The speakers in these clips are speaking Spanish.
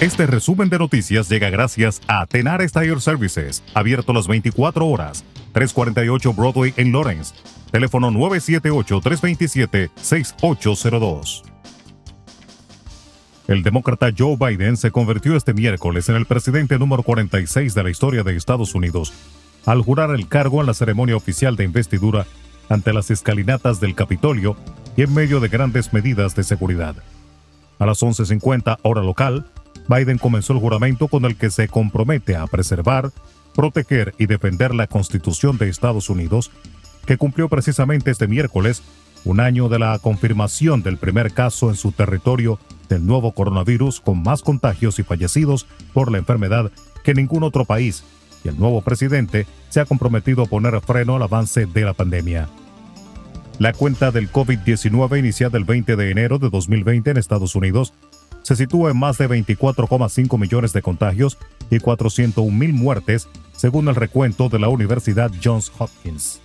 Este resumen de noticias llega gracias a Tenar Tire Services, abierto las 24 horas, 348 Broadway en Lawrence. Teléfono 978-327-6802. El demócrata Joe Biden se convirtió este miércoles en el presidente número 46 de la historia de Estados Unidos al jurar el cargo en la ceremonia oficial de investidura ante las escalinatas del Capitolio y en medio de grandes medidas de seguridad. A las 11.50 hora local, Biden comenzó el juramento con el que se compromete a preservar, proteger y defender la Constitución de Estados Unidos, que cumplió precisamente este miércoles un año de la confirmación del primer caso en su territorio del nuevo coronavirus con más contagios y fallecidos por la enfermedad que ningún otro país, y el nuevo presidente se ha comprometido a poner freno al avance de la pandemia. La cuenta del COVID-19 iniciada el 20 de enero de 2020 en Estados Unidos se sitúa en más de 24,5 millones de contagios y 401 mil muertes, según el recuento de la Universidad Johns Hopkins.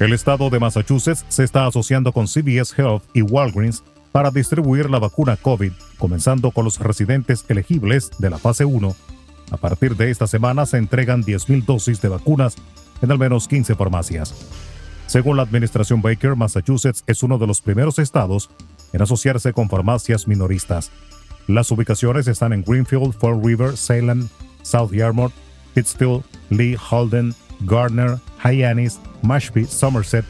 El estado de Massachusetts se está asociando con CBS Health y Walgreens para distribuir la vacuna COVID, comenzando con los residentes elegibles de la fase 1. A partir de esta semana se entregan 10.000 dosis de vacunas en al menos 15 farmacias. Según la administración Baker, Massachusetts es uno de los primeros estados en asociarse con farmacias minoristas. Las ubicaciones están en Greenfield, Fall River, Salem, South Yarmouth, Pittsfield, Lee, Holden, Gardner, Hyannis, Mashpee, Somerset,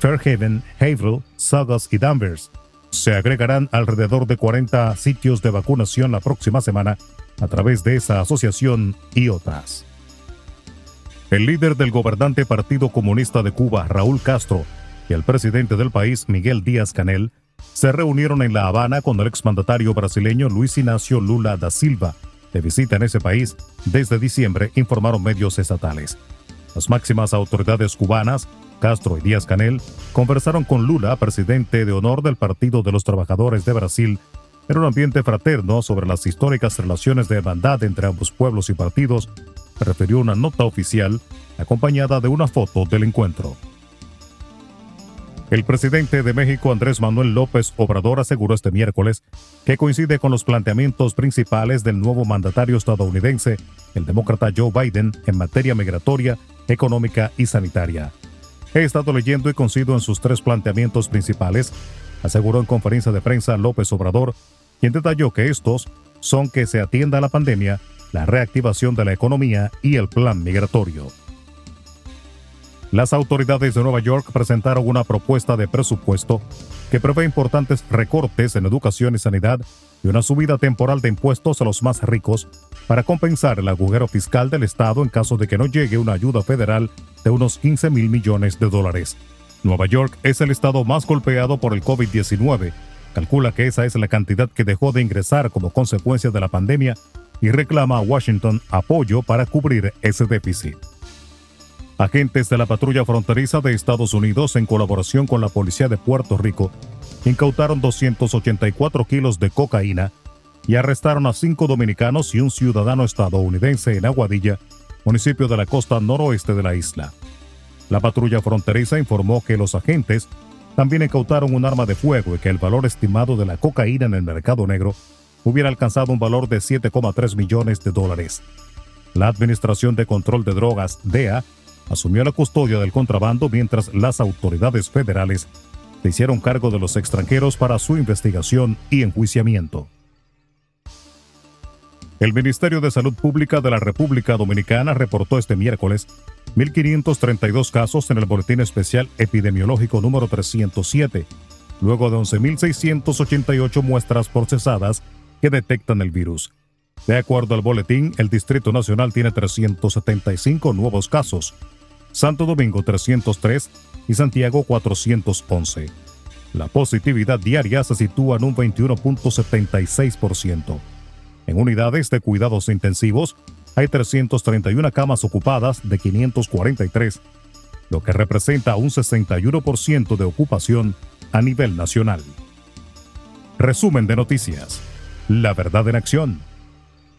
Fairhaven, Haverhill, Saugus y Danvers. Se agregarán alrededor de 40 sitios de vacunación la próxima semana a través de esa asociación y otras. El líder del gobernante Partido Comunista de Cuba, Raúl Castro, y el presidente del país, Miguel Díaz Canel, se reunieron en La Habana con el exmandatario brasileño Luis Ignacio Lula da Silva, de visita en ese país desde diciembre, informaron medios estatales. Las máximas autoridades cubanas, Castro y Díaz Canel, conversaron con Lula, presidente de honor del Partido de los Trabajadores de Brasil, en un ambiente fraterno sobre las históricas relaciones de hermandad entre ambos pueblos y partidos, refirió una nota oficial acompañada de una foto del encuentro. El presidente de México, Andrés Manuel López Obrador, aseguró este miércoles que coincide con los planteamientos principales del nuevo mandatario estadounidense, el demócrata Joe Biden, en materia migratoria, económica y sanitaria. He estado leyendo y coincido en sus tres planteamientos principales, aseguró en conferencia de prensa López Obrador, quien detalló que estos son que se atienda a la pandemia, la reactivación de la economía y el plan migratorio. Las autoridades de Nueva York presentaron una propuesta de presupuesto que prevé importantes recortes en educación y sanidad y una subida temporal de impuestos a los más ricos para compensar el agujero fiscal del Estado en caso de que no llegue una ayuda federal de unos 15 mil millones de dólares. Nueva York es el estado más golpeado por el COVID-19. Calcula que esa es la cantidad que dejó de ingresar como consecuencia de la pandemia y reclama a Washington apoyo para cubrir ese déficit. Agentes de la patrulla fronteriza de Estados Unidos, en colaboración con la policía de Puerto Rico, incautaron 284 kilos de cocaína y arrestaron a cinco dominicanos y un ciudadano estadounidense en Aguadilla, municipio de la costa noroeste de la isla. La patrulla fronteriza informó que los agentes también incautaron un arma de fuego y que el valor estimado de la cocaína en el mercado negro hubiera alcanzado un valor de 7,3 millones de dólares. La Administración de Control de Drogas, DEA, asumió la custodia del contrabando mientras las autoridades federales se hicieron cargo de los extranjeros para su investigación y enjuiciamiento. El Ministerio de Salud Pública de la República Dominicana reportó este miércoles 1.532 casos en el Boletín Especial Epidemiológico número 307, luego de 11.688 muestras procesadas que detectan el virus. De acuerdo al boletín, el Distrito Nacional tiene 375 nuevos casos, Santo Domingo 303 y Santiago 411. La positividad diaria se sitúa en un 21.76%. En unidades de cuidados intensivos hay 331 camas ocupadas de 543, lo que representa un 61% de ocupación a nivel nacional. Resumen de noticias. La verdad en acción.